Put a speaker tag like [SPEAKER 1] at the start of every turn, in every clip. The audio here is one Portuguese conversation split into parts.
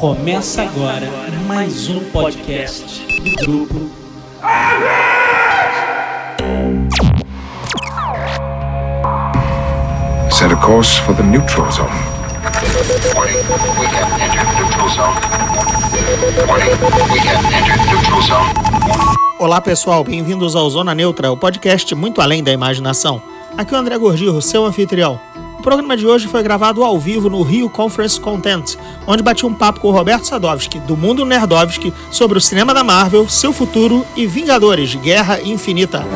[SPEAKER 1] Começa agora mais um podcast do grupo.
[SPEAKER 2] Set a course for the neutral zone.
[SPEAKER 3] Warning, we have entered neutral zone. Warning, we have entered neutral zone.
[SPEAKER 4] Olá pessoal, bem-vindos ao Zona Neutra, o podcast muito além da imaginação. Aqui é o André Gordillo, seu anfitrião. O programa de hoje foi gravado ao vivo no Rio Conference Content, onde bati um papo com o Roberto Sadovski, do Mundo Nerdovski, sobre o cinema da Marvel, seu futuro e Vingadores, Guerra Infinita.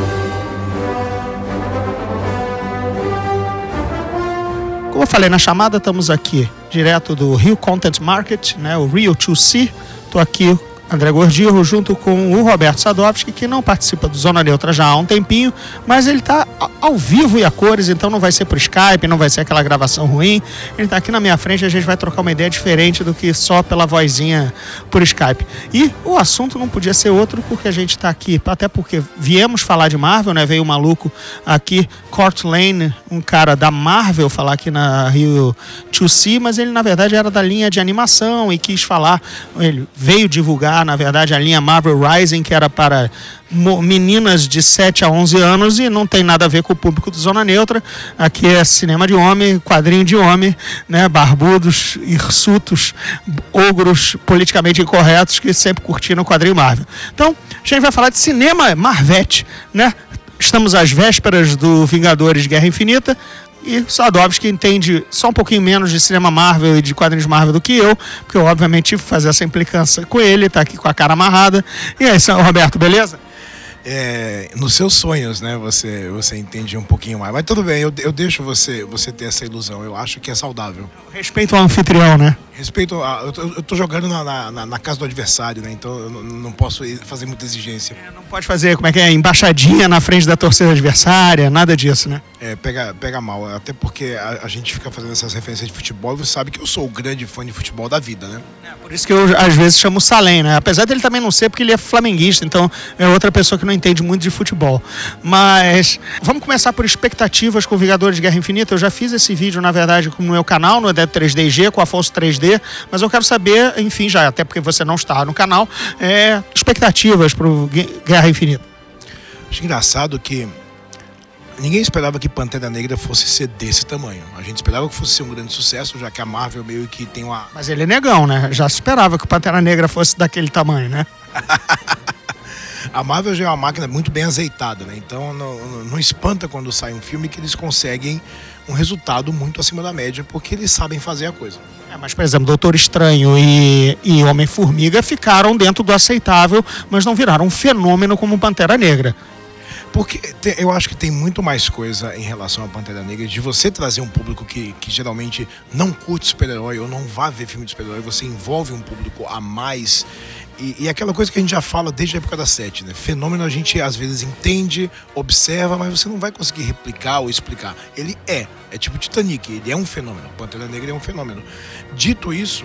[SPEAKER 4] Como eu falei na chamada, estamos aqui direto do Rio Content Market, né, o Rio 2C. Estou aqui André Gordillo, junto com o Roberto Sadovski, que não participa do Zona Neutra já há um tempinho, mas ele está ao vivo e a cores, então não vai ser por Skype, não vai ser aquela gravação ruim. Ele está aqui na minha frente e a gente vai trocar uma ideia diferente do que só pela vozinha por Skype. E o assunto não podia ser outro porque a gente está aqui, até porque viemos falar de Marvel, né? Veio um maluco aqui, Court Lane, um cara da Marvel, falar aqui na Rio 2C, mas ele na verdade era da linha de animação e quis falar, ele veio divulgar na verdade, a linha Marvel Rising, que era para meninas de 7 a 11 anos e não tem nada a ver com o público do Zona Neutra. Aqui é cinema de homem, quadrinho de homem, né? barbudos, hirsutos, ogros politicamente incorretos que sempre curtiram o quadrinho Marvel. Então, a gente vai falar de cinema Marvete, né? Estamos às vésperas do Vingadores Guerra Infinita e Sadovski entende só um pouquinho menos de cinema Marvel e de quadrinhos Marvel do que eu, porque eu obviamente tive que fazer essa implicância com ele, tá aqui com a cara amarrada. E aí, Roberto, beleza?
[SPEAKER 5] É, nos seus sonhos, né? Você, você entende um pouquinho mais. Mas tudo bem, eu, eu deixo você, você ter essa ilusão. Eu acho que é saudável.
[SPEAKER 4] Respeito ao anfitrião, né?
[SPEAKER 5] Respeito a, eu, tô, eu tô jogando na, na, na, casa do adversário, né? Então eu não, não posso fazer muita exigência.
[SPEAKER 4] É, não pode fazer, como é que é? Embaixadinha na frente da torcida adversária, nada disso, né?
[SPEAKER 5] É, pega, pega mal. Até porque a, a gente fica fazendo essas referências de futebol e você sabe que eu sou o grande fã de futebol da vida, né?
[SPEAKER 4] É, por isso que eu às vezes chamo o Salem, né? Apesar dele também não ser, porque ele é flamenguista, então é outra pessoa que não entende muito de futebol. Mas vamos começar por expectativas com Vingadores de Guerra Infinita. Eu já fiz esse vídeo, na verdade, no meu canal, no Edep 3DG, com a Afonso 3D, mas eu quero saber, enfim, já, até porque você não está no canal, é, expectativas para o Guerra Infinita.
[SPEAKER 5] Acho engraçado que ninguém esperava que Pantera Negra fosse ser desse tamanho. A gente esperava que fosse ser um grande sucesso, já que a Marvel meio que tem uma.
[SPEAKER 4] Mas ele é negão, né? Já esperava que o Pantera Negra fosse daquele tamanho, né?
[SPEAKER 5] a Marvel já é uma máquina muito bem azeitada, né? Então não, não, espanta quando sai um filme que eles conseguem um resultado muito acima da média, porque eles sabem fazer a coisa.
[SPEAKER 4] É, mas, por exemplo, Doutor Estranho e, e Homem-Formiga ficaram dentro do aceitável, mas não viraram um fenômeno como Pantera Negra.
[SPEAKER 5] Porque te, eu acho que tem muito mais coisa em relação a Pantera Negra de você trazer um público que, que geralmente não curte super-herói ou não vá ver filme de super-herói, você envolve um público a mais e, e, aquela coisa que a gente já fala desde a época da sete, né? Fenômeno a gente às vezes entende, observa, mas você não vai conseguir replicar ou explicar. Ele é, é tipo Titanic, ele é um fenômeno. Pantera Negra é um fenômeno. Dito isso,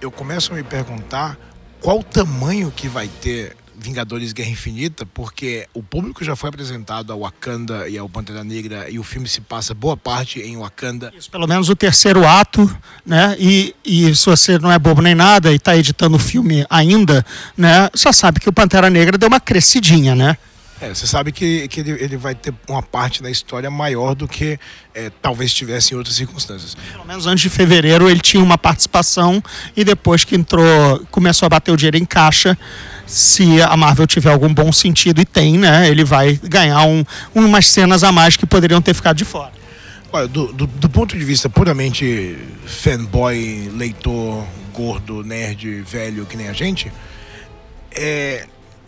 [SPEAKER 5] eu começo a me perguntar qual o tamanho que vai ter Vingadores Guerra Infinita, porque o público já foi apresentado ao Wakanda e ao Pantera Negra e o filme se passa boa parte em Wakanda.
[SPEAKER 4] Isso, pelo menos o terceiro ato, né? E, e se você não é bobo nem nada e está editando o filme ainda, né? Já sabe que o Pantera Negra deu uma crescidinha, né?
[SPEAKER 5] É, você sabe que, que ele, ele vai ter uma parte da história maior do que é, talvez tivesse em outras circunstâncias.
[SPEAKER 4] Pelo menos antes de fevereiro ele tinha uma participação e depois que entrou, começou a bater o dinheiro em caixa, se a Marvel tiver algum bom sentido, e tem, né? Ele vai ganhar um, umas cenas a mais que poderiam ter ficado de fora.
[SPEAKER 5] Olha, do, do, do ponto de vista puramente fanboy, leitor, gordo, nerd, velho, que nem a gente, é,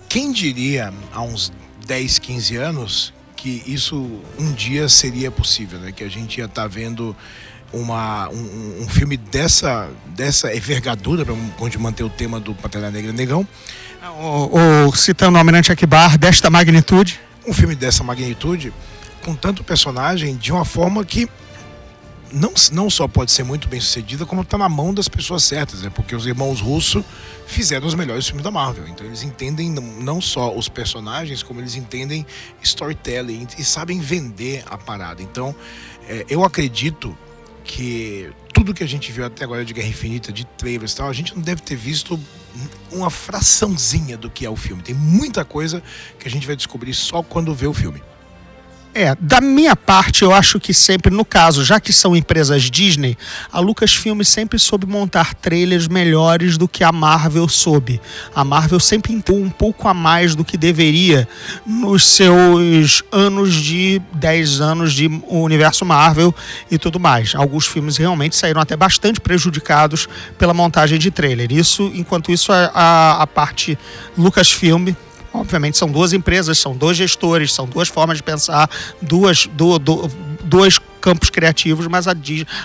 [SPEAKER 5] quem diria há uns 10, 15 anos que isso um dia seria possível, né? Que a gente ia estar tá vendo uma, um, um, filme dessa, dessa envergadura, para manter o tema do Pantera Negra Negão.
[SPEAKER 4] Ou, ou citando o Almirante Akbar, desta magnitude.
[SPEAKER 5] Um filme dessa magnitude, com tanto personagem, de uma forma que não, não só pode ser muito bem sucedida, como está na mão das pessoas certas, né? porque os irmãos Russo fizeram os melhores filmes da Marvel. Então eles entendem não só os personagens, como eles entendem storytelling e sabem vender a parada. Então é, eu acredito que tudo que a gente viu até agora de Guerra Infinita, de trailers e tal, a gente não deve ter visto uma fraçãozinha do que é o filme. Tem muita coisa que a gente vai descobrir só quando vê o filme.
[SPEAKER 4] É, da minha parte, eu acho que sempre, no caso, já que são empresas Disney, a Lucasfilm sempre soube montar trailers melhores do que a Marvel soube. A Marvel sempre entrou um pouco a mais do que deveria nos seus anos de 10 anos de universo Marvel e tudo mais. Alguns filmes realmente saíram até bastante prejudicados pela montagem de trailer. Isso, enquanto isso, a, a, a parte Lucasfilm obviamente são duas empresas, são dois gestores, são duas formas de pensar, duas, do, do, dois campos criativos, mas a,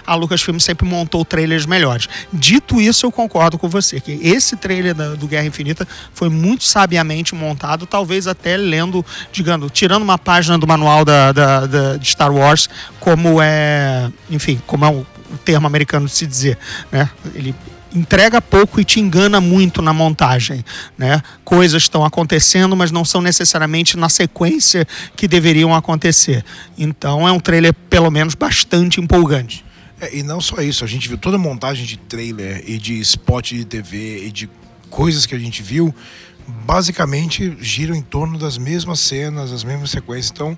[SPEAKER 4] a Lucasfilm sempre montou trailers melhores. Dito isso, eu concordo com você, que esse trailer da, do Guerra Infinita foi muito sabiamente montado, talvez até lendo, digamos, tirando uma página do manual da, da, da de Star Wars, como é, enfim, como é o termo americano de se dizer, né? Ele entrega pouco e te engana muito na montagem, né? Coisas estão acontecendo, mas não são necessariamente na sequência que deveriam acontecer. Então é um trailer pelo menos bastante empolgante.
[SPEAKER 5] É, e não só isso, a gente viu toda a montagem de trailer e de spot de TV e de coisas que a gente viu, basicamente giram em torno das mesmas cenas, as mesmas sequências. Então,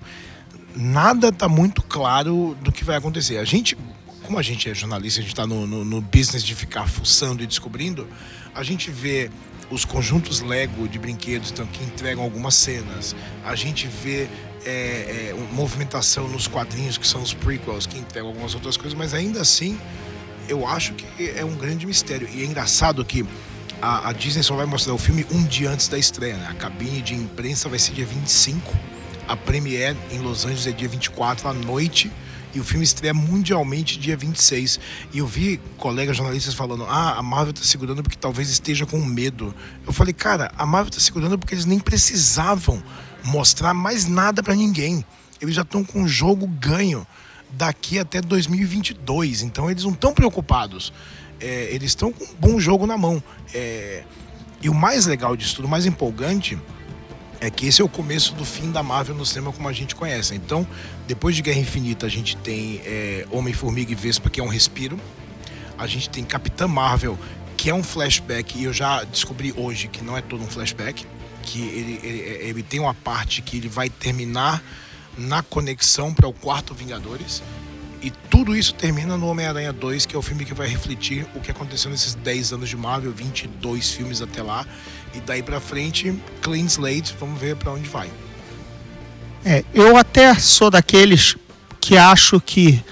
[SPEAKER 5] nada está muito claro do que vai acontecer. A gente como a gente é jornalista, a gente está no, no, no, business de ficar fuçando e descobrindo, a gente vê os conjuntos Lego de brinquedos então, que entregam algumas cenas, a gente vê é, é, movimentação nos quadrinhos, que são os prequels, que entregam algumas outras coisas, mas ainda assim, eu acho que é um grande mistério. E é engraçado que a, a Disney só vai mostrar o filme um dia antes da estreia, né? A cabine de imprensa vai ser dia 25, a premiere em Los Angeles é dia 24 à noite e o filme estreia mundialmente dia 26. E eu vi colegas jornalistas falando: ah, a Marvel tá segurando porque talvez esteja com medo. Eu falei, cara, a Marvel tá segurando porque eles nem precisavam mostrar mais nada para ninguém. Eles já estão com o jogo ganho daqui até 2022. Então eles não estão preocupados. É, eles estão com um bom jogo na mão. É, e o mais legal disso tudo, o mais empolgante, é que esse é o começo do fim da Marvel no cinema como a gente conhece. Então, depois de Guerra Infinita, a gente tem é, Homem-Formiga e Vespa, que é um respiro. A gente tem Capitã Marvel, que é um flashback, e eu já descobri hoje que não é todo um flashback, que ele, ele, ele tem uma parte que ele vai terminar na conexão para o quarto Vingadores. E tudo isso termina no Homem-Aranha 2, que é o filme que vai refletir o que aconteceu nesses 10 anos de Marvel, 22 filmes até lá. E daí para frente, clean slate, vamos ver para onde vai.
[SPEAKER 4] É, eu até sou daqueles que acho que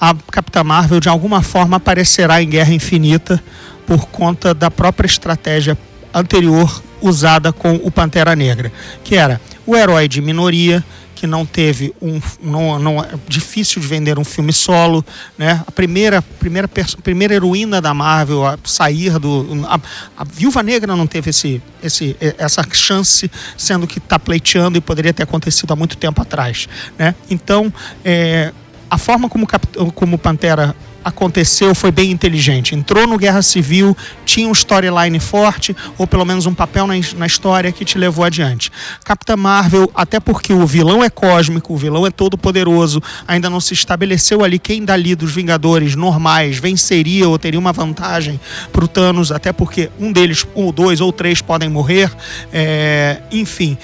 [SPEAKER 4] a Capitã Marvel de alguma forma aparecerá em Guerra Infinita por conta da própria estratégia anterior usada com o Pantera Negra, que era o herói de minoria que não teve um não, não é difícil de vender um filme solo, né? A primeira primeira primeira heroína da Marvel a sair do a, a Viúva Negra não teve esse, esse essa chance, sendo que está pleiteando e poderia ter acontecido há muito tempo atrás, né? Então, é, a forma como como Pantera aconteceu foi bem inteligente. Entrou no Guerra Civil, tinha um storyline forte, ou pelo menos um papel na, na, história que te levou adiante. Capitã Marvel, até porque o vilão é cósmico, o vilão é todo poderoso, ainda não se estabeleceu ali quem dali dos Vingadores normais venceria ou teria uma vantagem para o Thanos, até porque um deles, ou dois ou três podem morrer. É, enfim,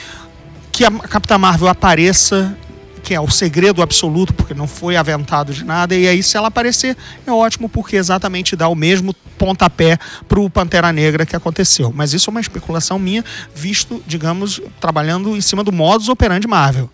[SPEAKER 4] que a Capitã Marvel apareça que é o segredo absoluto, porque não foi aventado de nada, e aí se ela aparecer é ótimo, porque exatamente dá o mesmo pontapé para o Pantera Negra que aconteceu. Mas isso é uma especulação minha, visto, digamos, trabalhando em cima do modus operandi Marvel.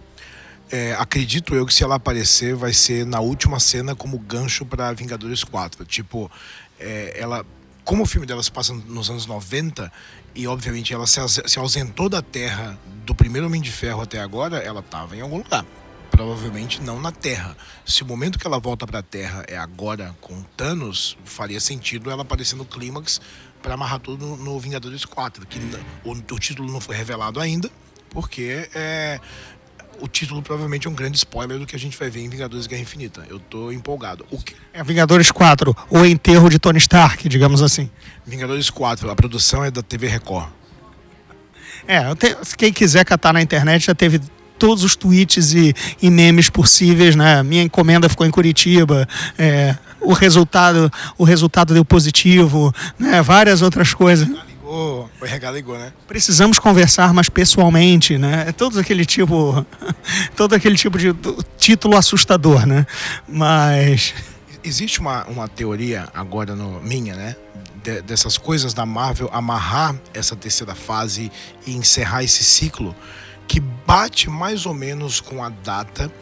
[SPEAKER 5] É, acredito eu que se ela aparecer vai ser na última cena como gancho para Vingadores 4. Tipo, é, ela como o filme dela se passa nos anos 90 e obviamente ela se, ausentou da Terra do primeiro Homem de Ferro até agora, ela estava em algum lugar provavelmente não na Terra. Se o momento que ela volta para a Terra é agora com Thanos, faria sentido ela aparecer no clímax para amarrar tudo no, no, Vingadores 4, que o, o, título não foi revelado ainda, porque é, o título provavelmente é um grande spoiler do que a gente vai ver em Vingadores Guerra Infinita. Eu tô empolgado. O que...
[SPEAKER 4] É Vingadores 4, o enterro de Tony Stark, digamos assim.
[SPEAKER 5] Vingadores 4, a produção é da TV Record.
[SPEAKER 4] É, quem quiser catar na internet já teve todos os tweets e, e memes possíveis, né? Minha encomenda ficou em Curitiba. É, o resultado, o resultado deu positivo, né? Várias outras coisas.
[SPEAKER 5] Ligou, o RH ligou, né?
[SPEAKER 4] Precisamos conversar mais pessoalmente, né? É todo aquele tipo, todo aquele tipo de título assustador, né? Mas
[SPEAKER 5] Existe uma, uma teoria agora no minha, né? de- dessas coisas da Marvel amarrar essa terceira fase e encerrar esse ciclo que bate mais ou menos com a data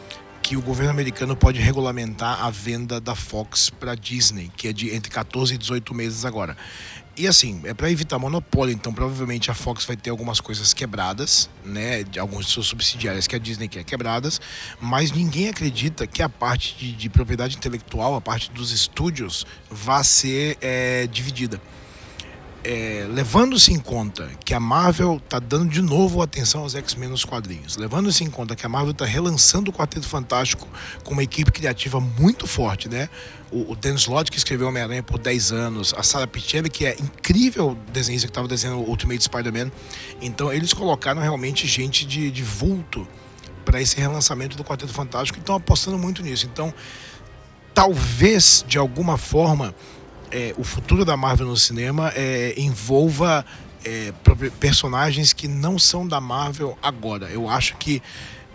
[SPEAKER 5] que o governo americano pode regulamentar a venda da Fox para Disney, que é de entre 14 e 18 meses agora. E assim, é para evitar monopólio, então provavelmente a Fox vai ter algumas coisas quebradas, né, de alguns de seus subsidiários que a Disney quer quebradas, mas ninguém acredita que a parte de, de propriedade intelectual, a parte dos estúdios, vá ser é, dividida. É, levando-se em conta que a Marvel está dando de novo atenção aos X-Men nos quadrinhos, levando-se em conta que a Marvel está relançando o Quarteto Fantástico com uma equipe criativa muito forte, né? O, o Dan Slott, que escreveu Homem-Aranha por 10 anos, a Sarah Pichelli, que é incrível desenhista que estava desenhando o Ultimate Spider-Man. Então, eles colocaram realmente gente de, de vulto para esse relançamento do Quarteto Fantástico e estão apostando muito nisso. Então, talvez, de alguma forma, é, o futuro da Marvel no cinema é, envolva é, personagens que não são da Marvel agora. Eu acho que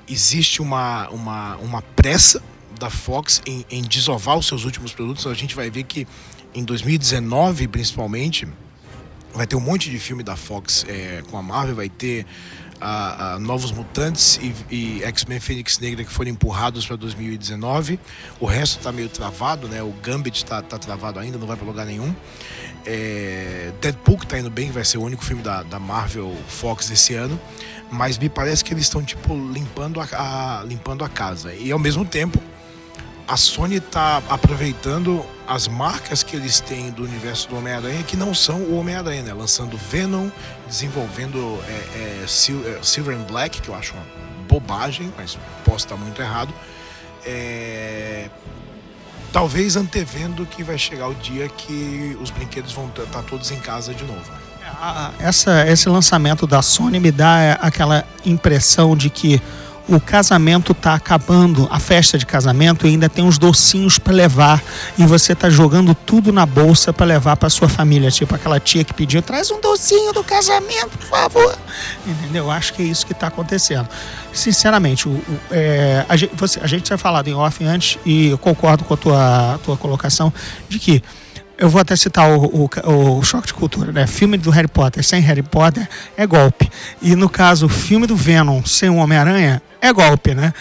[SPEAKER 5] existe uma, uma, uma pressa da Fox em, em desovar os seus últimos produtos. A gente vai ver que em 2019, principalmente, vai ter um monte de filme da Fox é, com a Marvel, vai ter ah, ah, Novos Mutantes e, e X-Men Fênix Negra que foram empurrados para 2019. O resto está meio travado, né? O Gambit está tá travado ainda, não vai para lugar nenhum. É, Deadpool que tá indo bem, vai ser o único filme da, da Marvel Fox esse ano. Mas me parece que eles estão tipo limpando a, a- limpando a casa. E ao mesmo tempo, a Sony está aproveitando as marcas que eles têm do universo do Homem-Aranha que não são o Homem-Aranha, né? Lançando Venom, desenvolvendo é, é, Sil- é, Silver and Black, que eu acho uma bobagem, mas posso estar muito errado. É, Talvez antevendo que vai chegar o dia que os brinquedos vão estar todos em casa de novo. né?
[SPEAKER 4] a- essa, esse lançamento da Sony me dá aquela impressão de que o casamento tá acabando, a festa de casamento e ainda tem uns docinhos para levar e você tá jogando tudo na bolsa para levar para sua família, tipo aquela tia que pediu, traz um docinho do casamento, por favor. Entendeu? Eu acho que é isso que está acontecendo. Sinceramente, o, o- é, a, gente, você, a gente tinha falado em off antes e eu concordo com a tua, tua colocação de que eu vou até citar o, o, o choque de cultura, né? Filme do Harry Potter sem Harry Potter é golpe. E no caso, filme do Venom sem o Homem-Aranha é golpe, né?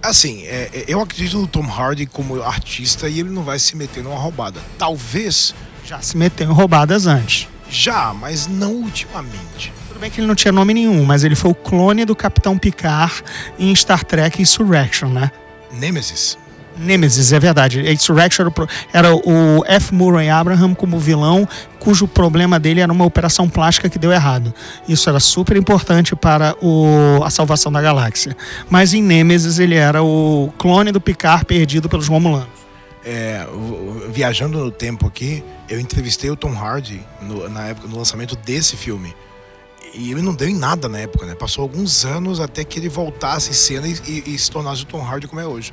[SPEAKER 5] Assim, é, é, eu acredito no Tom Hardy como artista e ele não vai se meter numa roubada. Talvez
[SPEAKER 4] Já se meteu em roubadas antes.
[SPEAKER 5] já, mas não ultimamente.
[SPEAKER 4] Tudo bem que ele não tinha nome nenhum, mas ele foi o clone do Capitão Picard em Star Trek Insurrection, né?
[SPEAKER 5] Nemesis.
[SPEAKER 4] Nemesis, é verdade. Insurrection era o, era o F. Murray Abraham como vilão, cujo problema dele era uma operação plástica que deu errado. Isso era super importante para o, a salvação da galáxia. Mas em Nemesis ele era o clone do Picard perdido pelos Romulanos.
[SPEAKER 5] É, viajando no tempo aqui, eu entrevistei o Tom Hardy no, na época, no lançamento desse filme. E ele não deu em nada na época, né? Passou alguns anos até que ele voltasse em cena e, e- e se tornasse o Tom Hardy como é hoje.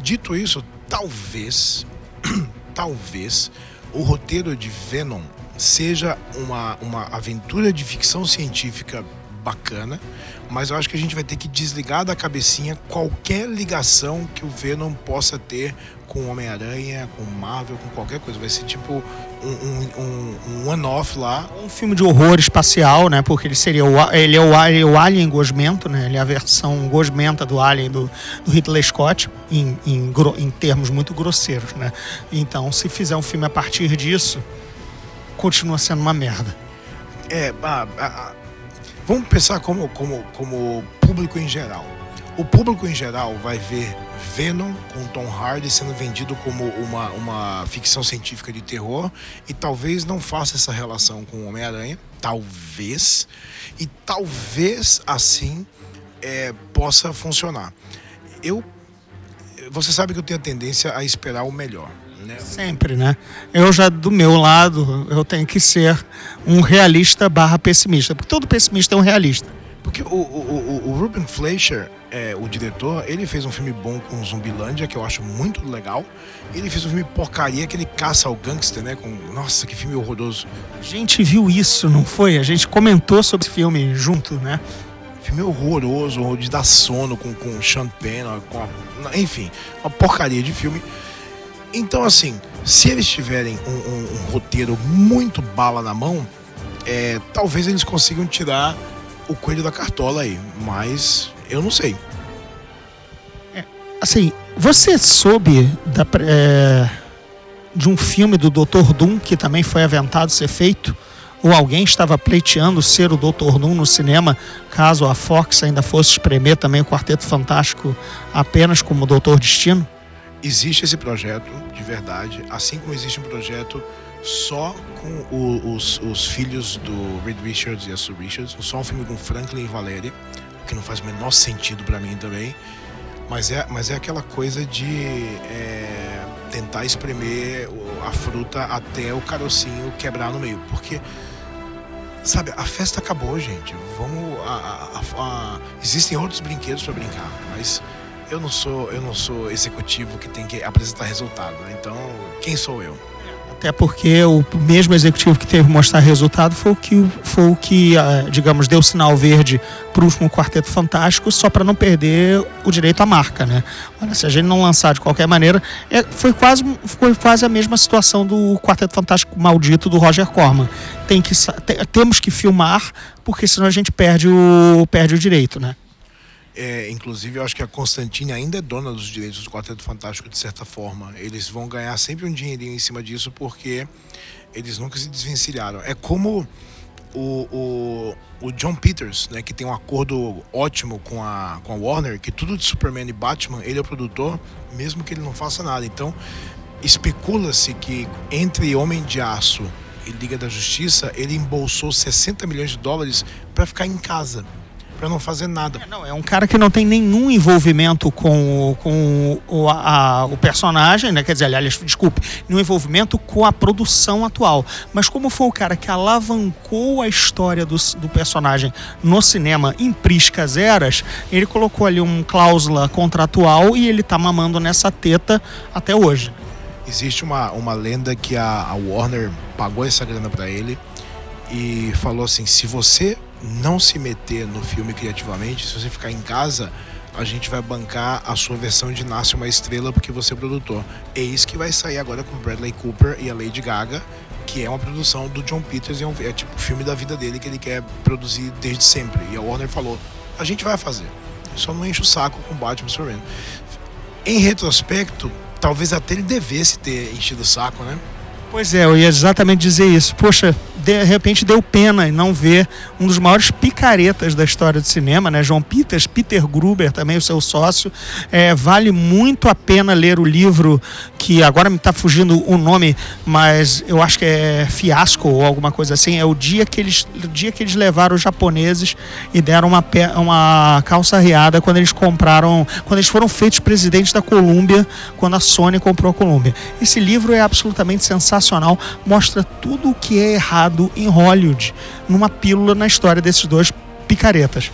[SPEAKER 5] Dito isso, talvez, talvez, o roteiro de Venom seja uma, uma aventura de ficção científica bacana, mas eu acho que a gente vai ter que desligar da cabecinha qualquer ligação que o Venom possa ter com Homem-Aranha, com Marvel, com qualquer coisa. Vai ser tipo um, um, um- um one-off lá.
[SPEAKER 4] Um filme de horror espacial, né? Porque ele seria o, a- ele é o, a- ele é o Alien Gosmento, né? Ele é a versão gosmenta do Alien do, do Hitler Scott, em, em, em termos muito grosseiros, né? Então, se fizer um filme a partir disso, continua sendo uma merda.
[SPEAKER 5] É, ah, ah, vamos pensar como, como, como público em geral. O público em geral vai ver Venom com Tom Hardy sendo vendido como uma, uma ficção científica de terror e talvez não faça essa relação com Homem-Aranha, talvez, e talvez assim é, possa funcionar. Eu, você sabe que eu tenho a tendência a esperar o melhor, né?
[SPEAKER 4] Sempre, né? Eu já, do meu lado, eu tenho que ser um realista barra pessimista. Porque todo pessimista é um realista.
[SPEAKER 5] Porque o, o, o, o Ruben Fleischer, é, o diretor, ele fez um filme bom com Zumbilândia, que eu acho muito legal. Ele fez um filme porcaria que ele caça o gangster, né? Com, nossa, que filme horroroso.
[SPEAKER 4] A gente viu isso, não foi? A gente comentou sobre esse filme junto, né?
[SPEAKER 5] Filme horroroso, de dar sono com, com Sean Penn, com a, enfim, uma porcaria de filme. Então, assim, se eles tiverem um, um, um roteiro muito bala na mão, é, talvez eles consigam tirar o coelho da cartola aí, mas eu não sei.
[SPEAKER 4] É, assim, você soube da, é, de um filme do Dr. Doom que também foi aventado ser feito? Ou alguém estava pleiteando ser o Dr. Doom no cinema, caso a Fox ainda fosse espremer também o Quarteto Fantástico apenas como Doutor Destino?
[SPEAKER 5] Existe esse projeto, de verdade, assim como existe um projeto só com o, os, os, filhos do Reed Richards e a Sue Richards, só um filme com Franklin e Valéria, que não faz o menor sentido para mim também, mas é, mas é aquela coisa de é, tentar espremer a fruta até o carocinho quebrar no meio, porque sabe, a festa acabou, gente. Vamos, a, a, a, existem outros brinquedos para brincar, mas eu não sou, eu não sou executivo que tem que apresentar resultado. Né? Então, quem sou eu?
[SPEAKER 4] Até porque o mesmo executivo que teve que mostrar resultado foi o que, foi o que ah, digamos, deu sinal verde para o último Quarteto Fantástico, só para não perder o direito à marca, né? Olha, se a gente não lançar de qualquer maneira, é, foi, quase, foi quase a mesma situação do Quarteto Fantástico maldito do Roger Corman. Tem que, temos que filmar, porque senão a gente perde o, perde o direito, né?
[SPEAKER 5] É, inclusive, eu acho que a Constantine ainda é dona dos direitos do Quarteto Fantástico, de certa forma. Eles vão ganhar sempre um dinheirinho em cima disso, porque eles nunca se desvencilharam. É como o, o, o John Peters, né, que tem um acordo ótimo com a, com a Warner, que tudo de Superman e Batman, ele é o produtor, mesmo que ele não faça nada. Então, especula-se que entre Homem de Aço e Liga da Justiça, ele embolsou 60 milhões de dólares para ficar em casa para não fazer nada.
[SPEAKER 4] É, não, é um cara que não tem nenhum envolvimento com, com o, a, o personagem, né? Quer dizer, aliás, desculpe, nenhum envolvimento com a produção atual. Mas como foi o cara que alavancou a história do, do personagem no cinema em priscas eras, ele colocou ali uma cláusula contratual e ele tá mamando nessa teta até hoje.
[SPEAKER 5] Existe uma, uma lenda que a, a Warner pagou essa grana para ele e falou assim: se você não se meter no filme criativamente, se você ficar em casa, a gente vai bancar a sua versão de Nasce uma Estrela porque você é produtor. Eis que vai sair agora com Bradley Cooper e a Lady Gaga, que é uma produção do John Peters, é, um, é tipo o filme da vida dele que ele quer produzir desde sempre. E a Warner falou: a gente vai fazer, só não enche o saco com Batman Superman. Em retrospecto, talvez até ele devesse ter enchido o saco, né?
[SPEAKER 4] Pois é, eu ia exatamente dizer isso. Poxa, de repente deu pena em não ver um dos maiores picaretas da história do cinema, né? João Peters, Peter Gruber, também o seu sócio. É, vale muito a pena ler o livro que agora me está fugindo o nome, mas eu acho que é Fiasco ou alguma coisa assim. É o dia que eles, o dia que eles levaram os japoneses e deram uma, uma calça riada quando eles compraram, quando eles foram feitos presidentes da Colômbia, quando a Sony comprou a Colômbia. Esse livro é absolutamente sensacional, mostra tudo o que é errado em Hollywood, numa pílula na história desses dois picaretas.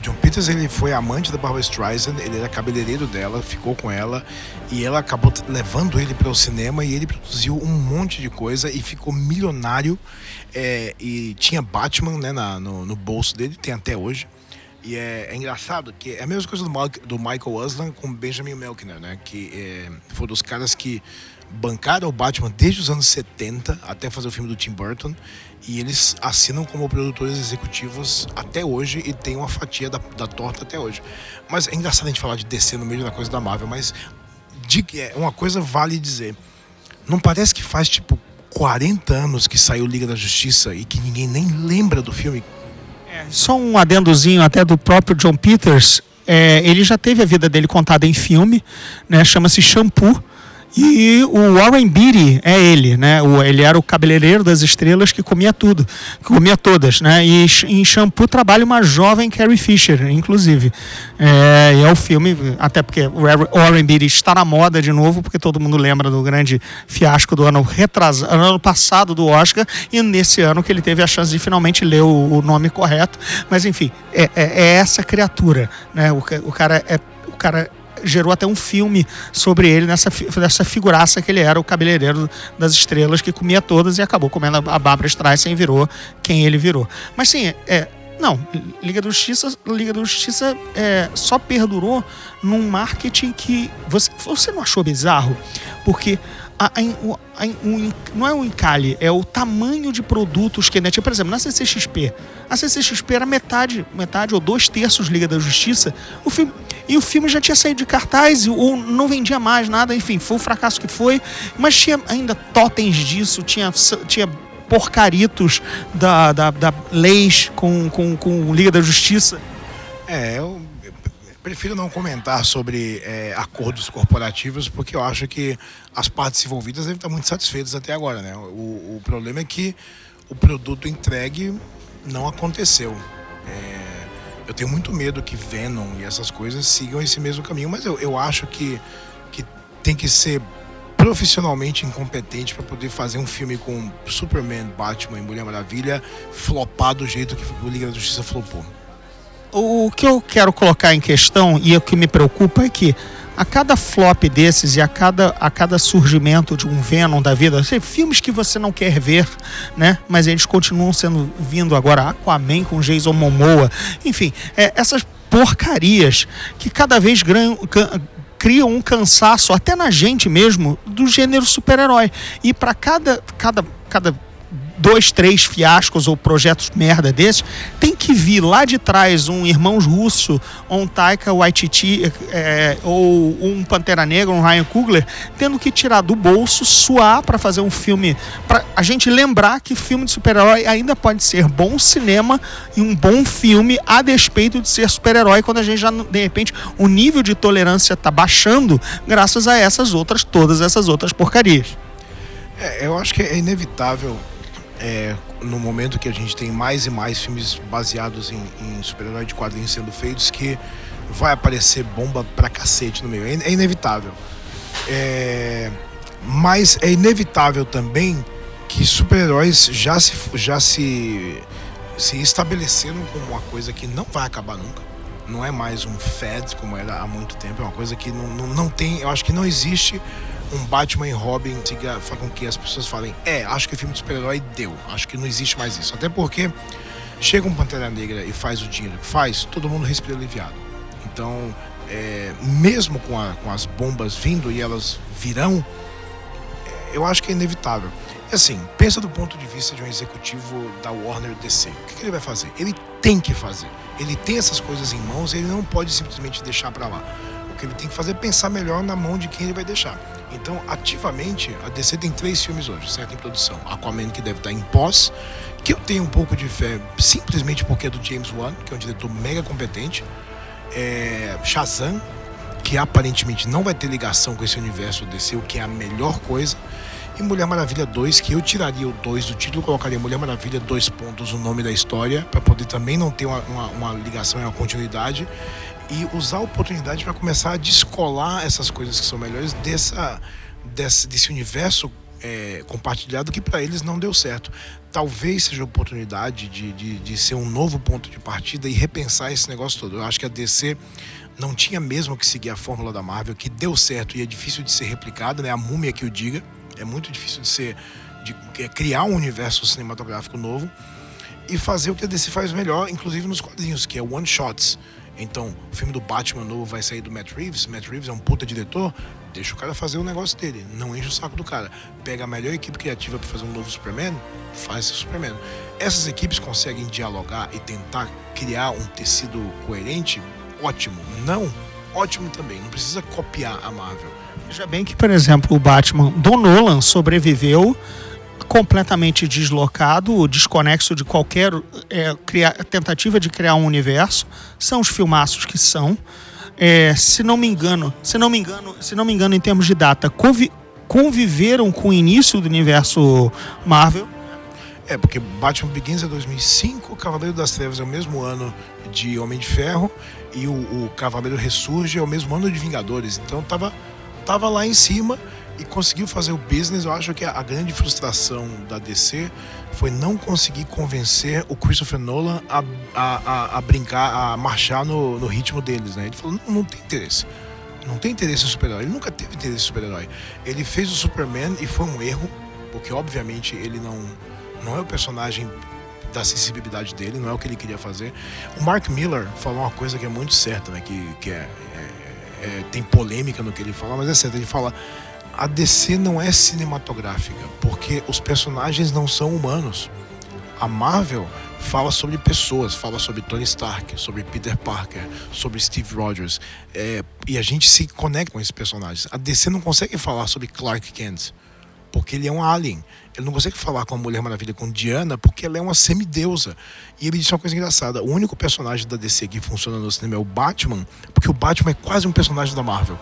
[SPEAKER 5] John Peters ele foi amante da Barbara Streisand, ele era cabeleireiro dela, ficou com ela e ela acabou levando ele para o cinema e ele produziu um monte de coisa e ficou milionário é, e tinha Batman né, na, no, no, bolso dele, tem até hoje. E é, é, engraçado que é a mesma coisa do, do Michael Aslan com Benjamin Melkner, né, que é, foi dos caras que bancaram o Batman desde os anos 70 até fazer o filme do Tim Burton e eles assinam como produtores executivos até hoje e tem uma fatia da, da torta até hoje. Mas é engraçado a gente falar de DC no meio da coisa da Marvel, mas de, é, uma coisa vale dizer. Não parece que faz tipo 40 anos que saiu Liga da Justiça e que ninguém nem lembra do filme?
[SPEAKER 4] É, só um adendozinho até do próprio John Peters. É, ele já teve a vida dele contada em filme, né? Chama-se Shampoo E o Warren Beatty é ele, né? Ele era o cabeleireiro das estrelas que comia tudo, que comia todas, né? E em Shampoo trabalha uma jovem Carrie Fisher, inclusive. É, e é o filme, até porque o Warren Beatty está na moda de novo, porque todo mundo lembra do grande fiasco do ano retrasado, ano passado do Oscar, e nesse ano que ele teve a chance de finalmente ler o, o nome correto. Mas enfim, é, é, é essa criatura, né? O, o cara é o cara gerou até um filme sobre ele nessa, nessa figuraça que ele era, o cabeleireiro das estrelas que comia todas e acabou comendo a Barbara Streisand e virou quem ele virou. Mas sim, é, não, Liga da Justiça, Liga da Justiça é, só perdurou num marketing que você, você não achou bizarro? Porque a, a, a, um, não é o encalhe, é o tamanho de produtos que, né? Tipo, por exemplo, na CCXP, a CCXP era metade, metade ou dois terços Liga da Justiça, o filme, e o filme já tinha saído de cartaz, ou não vendia mais nada, enfim, foi o fracasso que foi, mas tinha ainda totens disso, tinha, tinha porcaritos da, da, da leis com, com, com Liga da Justiça.
[SPEAKER 5] É, prefiro não comentar sobre é, acordos corporativos, porque eu acho que as partes envolvidas devem estar muito satisfeitas até agora. Né? O, o problema é que o produto entregue não aconteceu. É, eu tenho muito medo que Venom e essas coisas sigam esse mesmo caminho, mas eu, eu acho que, que tem que ser profissionalmente incompetente para poder fazer um filme com Superman, Batman e Mulher Maravilha flopar do jeito que o Liga da Justiça flopou
[SPEAKER 4] o que eu quero colocar em questão e o que me preocupa é que a cada flop desses e a cada, a cada surgimento de um Venom da vida, assim, filmes que você não quer ver, né? Mas eles continuam sendo vindo agora Aquaman com Jason Momoa, enfim, é, essas porcarias que cada vez criam um cansaço até na gente mesmo do gênero super-herói. E para cada, cada, cada dois, três fiascos ou projetos merda desses, tem que vir lá de trás um Irmãos Russo, um Taika Waititi, é, ou um Pantera Negra, um Ryan Coogler, tendo que tirar do bolso, suar para fazer um filme, para a gente lembrar que filme de super-herói ainda pode ser bom cinema e um bom filme a despeito de ser super-herói, quando a gente já, de repente, o nível de tolerância está baixando graças a essas outras, todas essas outras porcarias.
[SPEAKER 5] É, eu acho que é inevitável é, no momento que a gente tem mais e mais filmes baseados em, em super-herói de quadrinhos sendo feitos, que vai aparecer bomba pra cacete no meio. É, é inevitável. É, mas é inevitável também que super-heróis já se, já se, se estabeleceram como uma coisa que não vai acabar nunca. Não é mais um fad como era há muito tempo, é uma coisa que não, não, não tem. Eu acho que não existe um Batman e Robin siga, com que as pessoas falem, é, acho que o filme de super-herói deu, acho que não existe mais isso. Até porque chega um Pantera Negra e faz o dinheiro que faz, todo mundo respira aliviado. Então, é, mesmo com, a, com as bombas vindo e elas virão, é, eu acho que é inevitável. E assim, pensa do ponto de vista de um executivo da Warner DC. O que, que ele vai fazer? Ele tem que fazer. Ele tem essas coisas em mãos, ele não pode simplesmente deixar para lá que ele tem que fazer é pensar melhor na mão de quem ele vai deixar. Então, ativamente, a DC tem três filmes hoje, certo? Em produção. Aquaman, que deve estar em pós, que eu tenho um pouco de fé, simplesmente porque é do James Wan, que é um diretor mega competente. É... Shazam, que aparentemente não vai ter ligação com esse universo DC, o que é a melhor coisa. E Mulher Maravilha 2, que eu tiraria o 2 do título, colocaria Mulher Maravilha, dois pontos, o nome da história, para poder também não ter uma, uma, uma ligação e uma continuidade e usar a oportunidade para começar a descolar essas coisas que são melhores dessa, desse, desse universo é, compartilhado que para eles não deu certo. Talvez seja oportunidade de, de, de, ser um novo ponto de partida e repensar esse negócio todo. Eu acho que a DC não tinha mesmo que seguir a fórmula da Marvel, que deu certo e é difícil de ser replicada, né? A múmia que o diga. É muito difícil de ser de é, criar um universo cinematográfico novo e fazer o que a DC faz melhor, inclusive nos quadrinhos, que é one shots. Então, o filme do Batman novo vai sair do Matt Reeves. Matt Reeves é um puta diretor. Deixa o cara fazer o negócio dele. Não enche o saco do cara. Pega a melhor equipe criativa para fazer um novo Superman, faz esse Superman. Essas equipes conseguem dialogar e tentar criar um tecido coerente? Ótimo. Não? Ótimo também. Não precisa copiar a Marvel.
[SPEAKER 4] Veja bem que, por exemplo, o Batman do Nolan sobreviveu completamente deslocado, desconexo de qualquer é, tentativa de criar um universo. São os filmaços que são. é, se não me engano, se não me engano, se não me engano em termos de data, convi conviveram com o início do universo Marvel.
[SPEAKER 5] É, porque Batman Begins é 2005, Cavaleiro das Trevas é o mesmo ano de Homem de Ferro e o, o Cavaleiro Ressurge é o mesmo ano de Vingadores. Então tava, tava lá em cima e conseguiu fazer o business. Eu acho que a, grande frustração da DC foi não conseguir convencer o Christopher Nolan a, a, a, a brincar, a marchar no, no ritmo deles. Né? Ele falou: não, não tem interesse. Não tem interesse em super-herói. Ele nunca teve interesse em super-herói. Ele fez o Superman e foi um erro, porque obviamente ele não, não é o personagem da sensibilidade dele, não é o que ele queria fazer. O Mark Miller falou uma coisa que é muito certa, né? Que, que é, é, é tem polêmica no que ele fala, mas é certo. Ele fala: a DC não é cinematográfica, porque os personagens não são humanos. A Marvel fala sobre pessoas, fala sobre Tony Stark, sobre Peter Parker, sobre Steve Rogers, é, e a gente se conecta com esses personagens. A DC não consegue falar sobre Clark Kent, porque ele é um alien. Ele não consegue falar com a Mulher Maravilha, com Diana, porque ela é uma semideusa. E ele disse uma coisa engraçada: o único personagem da DC que funciona no cinema é o Batman, porque o Batman é quase um personagem da Marvel.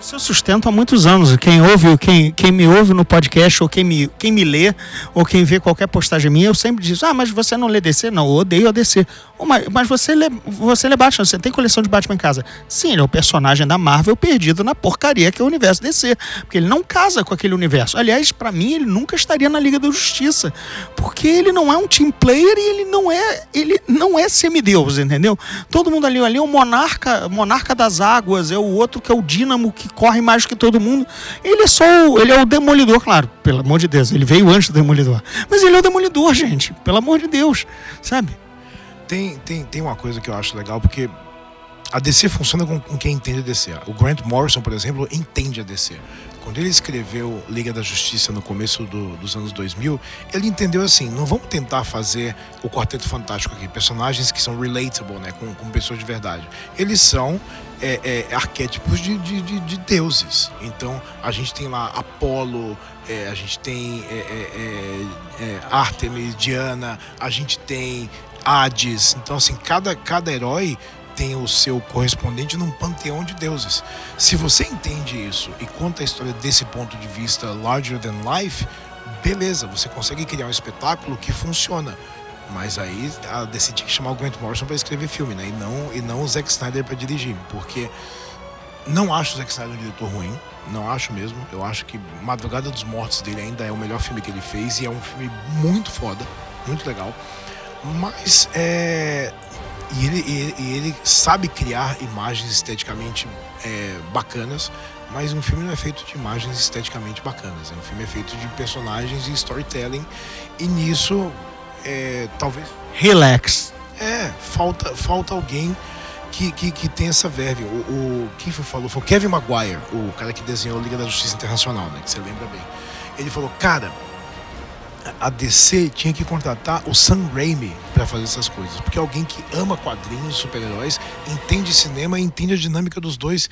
[SPEAKER 4] Isso eu sustento há muitos anos. Quem ouve, quem, quem me ouve no podcast, ou quem me, quem me lê, ou quem vê qualquer postagem minha, eu sempre digo, ah, mas você não lê DC? Não, eu odeio a DC. Oh, mas, mas você lê, você lê Batman, você tem coleção de Batman em casa. Sim, ele é o personagem da Marvel perdido na porcaria que é o universo DC. Porque ele não casa com aquele universo. Aliás, para mim, ele nunca estaria na Liga da Justiça. Porque ele não é um team player e ele não é, ele não é semideus, entendeu? Todo mundo ali, ali é o monarca, monarca das águas, é o outro que é o dínamo que corre mais que todo mundo. Ele é só o, ele é o demolidor, claro, pelo amor de Deus. Ele veio antes do demolidor. Mas ele é o demolidor, gente. Pelo amor de Deus, sabe?
[SPEAKER 5] Tem, tem, tem uma coisa que eu acho legal, porque a DC funciona com, quem entende a DC. O Grant Morrison, por exemplo, entende a DC. Quando ele escreveu Liga da Justiça no começo do, dos anos 2000, ele entendeu assim: não vamos tentar fazer o Quarteto Fantástico aqui, personagens que são relatable, né, com, com pessoas de verdade. Eles são é, é, arquétipos de, de, de, de, deuses. Então a gente tem lá Apolo, é, a gente tem é, é, é, Artemis, Diana, a gente tem Hades. Então, assim, cada, cada herói tem o seu correspondente num panteão de deuses. Se você entende isso e conta a história desse ponto de vista larger than life, beleza, você consegue criar um espetáculo que funciona. Mas aí a tinha que chamar o Grant Morrison para escrever filme, né? E não, e não o Zack Snyder para dirigir. Porque não acho o Zack Snyder um diretor ruim. Não acho mesmo. Eu acho que Madrugada dos Mortos dele ainda é o melhor filme que ele fez. E é um filme muito foda, muito legal. Mas é. E ele, e, e ele sabe criar imagens esteticamente é, bacanas, mas um filme não é feito de imagens esteticamente bacanas. Né? Um filme é feito de personagens e storytelling, e nisso, é, talvez.
[SPEAKER 4] Relax.
[SPEAKER 5] É, falta, falta alguém que, que, que tem essa verve. O, o, quem foi, falou? Foi o Kevin Maguire, o cara que desenhou a Liga da Justiça Internacional, né? Que você lembra bem. Ele falou, cara, a DC tinha que contratar o Sam Raimi para fazer essas coisas, porque é alguém que ama quadrinhos, super-heróis, entende cinema, entende a dinâmica dos dois,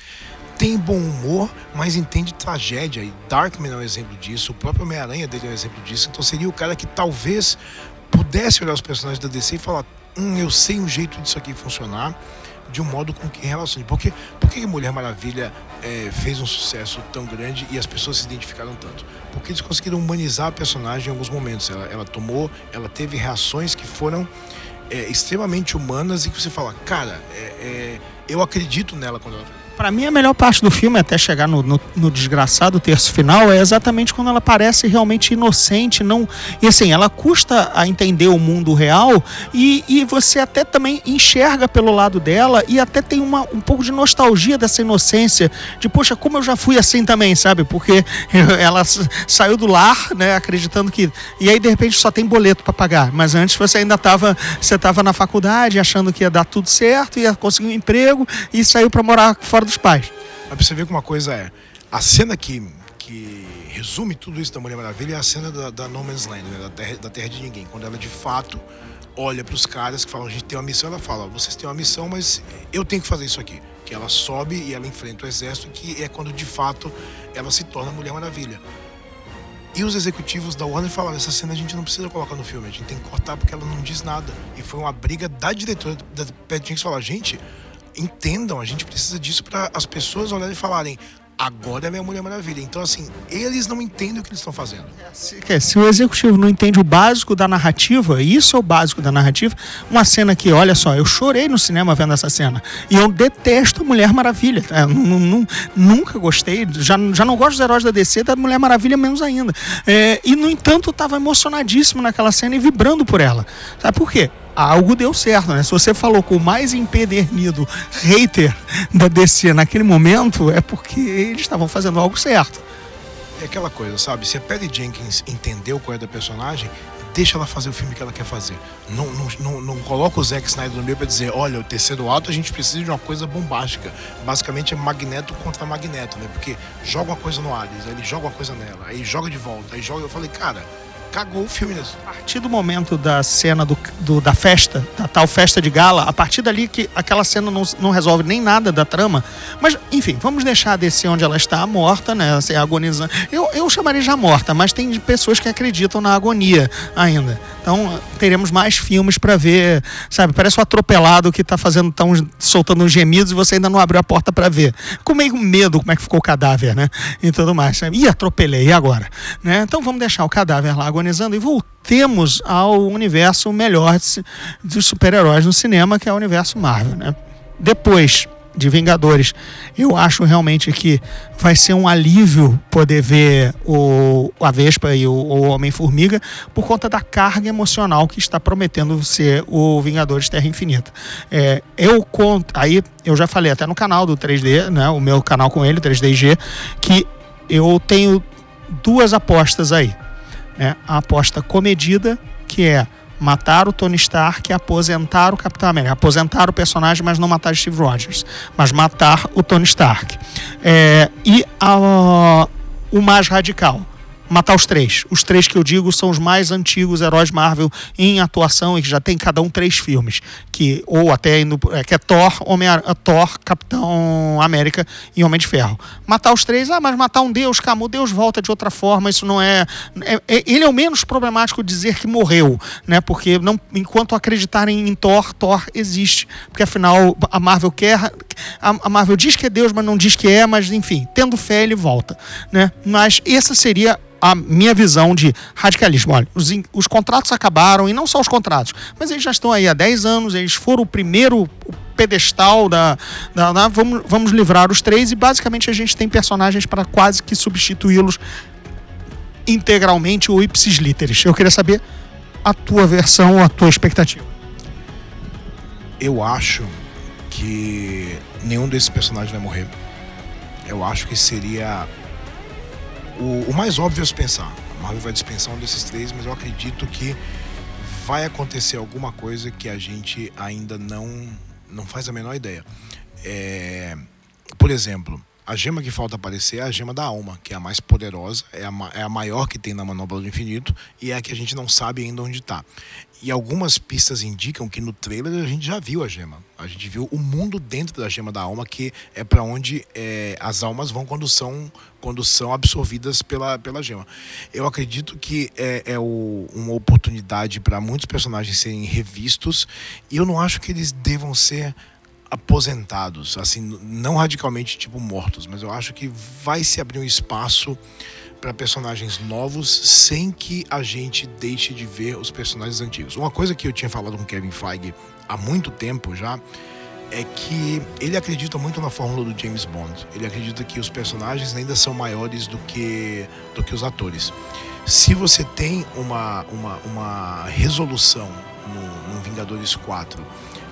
[SPEAKER 5] tem bom humor, mas entende tragédia. E Darkman é um exemplo disso, o próprio Homem-Aranha dele é um exemplo disso. Então seria o cara que talvez pudesse olhar os personagens da DC e falar: hum, eu sei um jeito disso aqui funcionar de um modo com que relacione. Porque, por que Mulher Maravilha é, fez um sucesso tão grande e as pessoas se identificaram tanto? Porque eles conseguiram humanizar a personagem em alguns momentos. Ela, ela tomou, ela teve reações que foram é, extremamente humanas e que você fala, cara, é, é eu acredito nela quando ela
[SPEAKER 4] para mim, a melhor parte do filme, até chegar no, no, no, desgraçado terço final, é exatamente quando ela parece realmente inocente. não E assim, ela custa a entender o mundo real e, e você até também enxerga pelo lado dela e até tem uma, um pouco de nostalgia dessa inocência. De, poxa, como eu já fui assim também, sabe? Porque ela saiu do lar, né, acreditando que. E aí, de repente, só tem boleto para pagar. Mas antes você ainda estava você tava na faculdade, achando que ia dar tudo certo, ia conseguir um emprego e saiu para morar fora dos pais.
[SPEAKER 5] Mas pra você ver que uma coisa é. A cena que, que resume tudo isso da Mulher Maravilha é a cena da, da No Man's Land, né? da, terra, da Terra de Ninguém. Quando ela de fato olha para os caras que falam, a gente tem uma missão, ela fala, vocês têm uma missão, mas eu tenho que fazer isso aqui. Que ela sobe e ela enfrenta o exército, que é quando de fato ela se torna Mulher Maravilha. E os executivos da Warner falaram: essa cena a gente não precisa colocar no filme, a gente tem que cortar porque ela não diz nada. E foi uma briga da diretora da Pat Jenkins falar: gente, entendam, a gente precisa disso para as pessoas olharem e falarem: agora é minha Mulher Maravilha. Então, assim, eles não entendem o que eles estão fazendo.
[SPEAKER 4] Se, se, o executivo não entende o básico da narrativa, isso é o básico da narrativa, uma cena que, olha só, eu chorei no cinema vendo essa cena. E eu detesto a Mulher Maravilha. É, nunca gostei, já, já não gosto dos heróis da DC, da Mulher Maravilha menos ainda. É, e, no entanto, estava emocionadíssimo naquela cena e vibrando por ela. Sabe por quê? Algo deu certo, né? Se você falou com o mais empedernido hater da DC naquele momento, é porque eles estavam fazendo algo certo.
[SPEAKER 5] É aquela coisa, sabe? Se a Patty Jenkins entendeu qual é da personagem, deixa ela fazer o filme que ela quer fazer. Não, não, não, não coloca o Zack Snyder no meio pra dizer, olha, o terceiro ato a gente precisa de uma coisa bombástica. Basicamente é Magneto contra Magneto, né? Porque joga uma coisa no Ares, aí ele joga uma coisa nela, aí joga de volta, aí joga. Eu falei, cara, cagou o filme nisso.
[SPEAKER 4] A partir do momento da cena do, do, da festa, da tal festa de gala, a partir dali que aquela cena não, não resolve nem nada da trama. Mas, enfim, vamos deixar desse onde ela está morta, né? Assim, agonizando. Eu, eu chamaria já morta, mas tem pessoas que acreditam na agonia ainda. Então, teremos mais filmes para ver, sabe? Parece um atropelado que está fazendo, tão, soltando uns gemidos e você ainda não abriu a porta para ver. Com meio medo como é que ficou o cadáver, né? E tudo mais. Ih, atropelei, e agora? Né? Então, vamos deixar o cadáver lá e voltemos ao universo melhor dos super-heróis no cinema, que é o universo Marvel, né? Depois de Vingadores, eu acho realmente que vai ser um alívio poder ver o, a Vespa e o, o Homem-Formiga por conta da carga emocional que está prometendo ser o Vingadores Terra Infinita. É, eu conto, aí eu já falei até no canal do 3D, né, o meu canal com ele, 3DG, que eu tenho duas apostas aí né, a aposta comedida, que é matar o Tony Stark e aposentar o Capitão América. Aposentar o personagem, mas não matar Steve Rogers, mas matar o Tony Stark. É, e a, o mais radical, matar os três. Os três que eu digo são os mais antigos heróis Marvel em atuação e que já tem cada um três filmes, que ou até indo, é, que é Thor, Homem Thor, Capitão América e Homem de Ferro. Matar os três, ah, mas matar um Deus, calma, o Deus volta de outra forma, isso não é, é, é ele é o menos problemático dizer que morreu, né? Porque não, enquanto acreditarem em Thor, Thor existe, porque afinal a Marvel quer, a, a Marvel diz que é Deus, mas não diz que é, mas enfim, tendo fé ele volta, né? Mas essa seria a minha visão de radicalismo. Olha, os, os, contratos acabaram, e não só os contratos, mas eles já estão aí há 10 anos, eles foram o primeiro pedestal da. da, da vamos, vamos livrar os três, e basicamente a gente tem personagens para quase que substituí-los integralmente ou ipsis literis. Eu queria saber a tua versão, a tua expectativa.
[SPEAKER 5] Eu acho que nenhum desses personagens vai morrer. Eu acho que seria o, o mais óbvio é se pensar. A Marvel vai dispensar um desses três, mas eu acredito que vai acontecer alguma coisa que a gente ainda não, não faz a menor ideia. É, por exemplo, a gema que falta aparecer é a gema da alma, que é a mais poderosa, é a, é a maior que tem na manobra do infinito e é a que a gente não sabe ainda onde está. E algumas pistas indicam que no trailer a gente já viu a gema. A gente viu o mundo dentro da gema da alma, que é para onde é, as almas vão quando são, quando são absorvidas pela, pela gema. Eu acredito que é, é o, uma oportunidade para muitos personagens serem revistos, e eu não acho que eles devam ser aposentados, assim, não radicalmente tipo mortos, mas eu acho que vai se abrir um espaço para personagens novos sem que a gente deixe de ver os personagens antigos. Uma coisa que eu tinha falado com Kevin Feige há muito tempo já é que ele acredita muito na fórmula do James Bond. Ele acredita que os personagens ainda são maiores do que, do que os atores. Se você tem uma, uma, uma resolução no, no Vingadores 4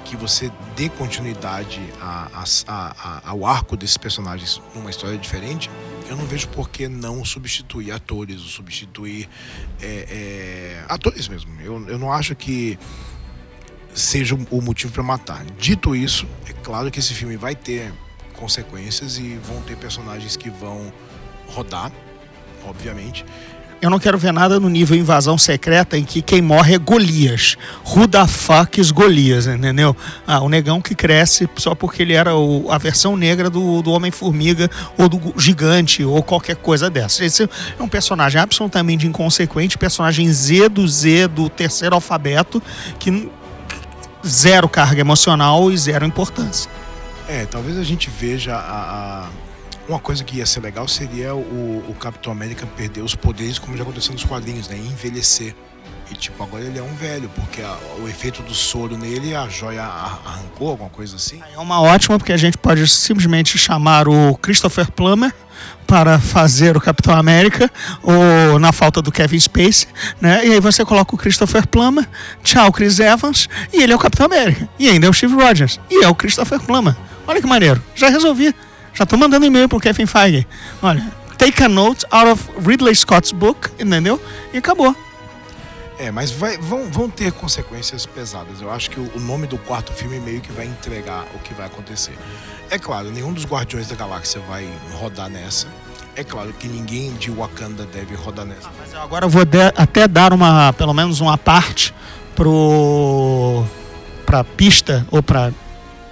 [SPEAKER 5] que você dê continuidade a, a, a, ao arco desses personagens numa história diferente, eu não vejo por que não substituir atores, ou substituir é, é, atores mesmo. Eu, eu não acho que seja o motivo para matar. Dito isso, é claro que esse filme vai ter consequências e vão ter personagens que vão rodar, obviamente.
[SPEAKER 4] Eu não quero ver nada no nível invasão secreta em que quem morre é Golias. Who the fuck is Golias, entendeu? Ah, o negão que cresce só porque ele era o, a versão negra do, do Homem-Formiga ou do Gigante ou qualquer coisa dessa. Esse é um personagem absolutamente inconsequente, personagem Z do Z do terceiro alfabeto, que zero carga emocional e zero importância.
[SPEAKER 5] É, talvez a gente veja a, a- Uma coisa que ia ser legal seria o, o Capitão América perder os poderes, como já aconteceu nos quadrinhos, né? E envelhecer. E tipo, agora ele é um velho, porque a- o efeito do soro nele, a joia arrancou, alguma coisa assim.
[SPEAKER 4] É uma ótima, porque a gente pode simplesmente chamar o Christopher Plummer para fazer o Capitão América, ou na falta do Kevin Spacey, né? E aí você coloca o Christopher Plummer, tchau Chris Evans, e ele é o Capitão América. E ainda é o Steve Rogers, e é o Christopher Plummer. Olha que maneiro, já resolvi. Já tô mandando e-mail pro Kevin Feige. Olha, take a note out of Ridley Scott's book, entendeu? E acabou.
[SPEAKER 5] É, mas vai- vão, vão ter consequências pesadas. Eu acho que o, o nome do quarto filme meio que vai entregar o que vai acontecer. É claro, nenhum dos Guardiões da Galáxia vai rodar nessa. É claro que ninguém de Wakanda deve rodar nessa.
[SPEAKER 4] Mas eu agora vou de- até dar uma, pelo menos uma parte pro pra pista ou pra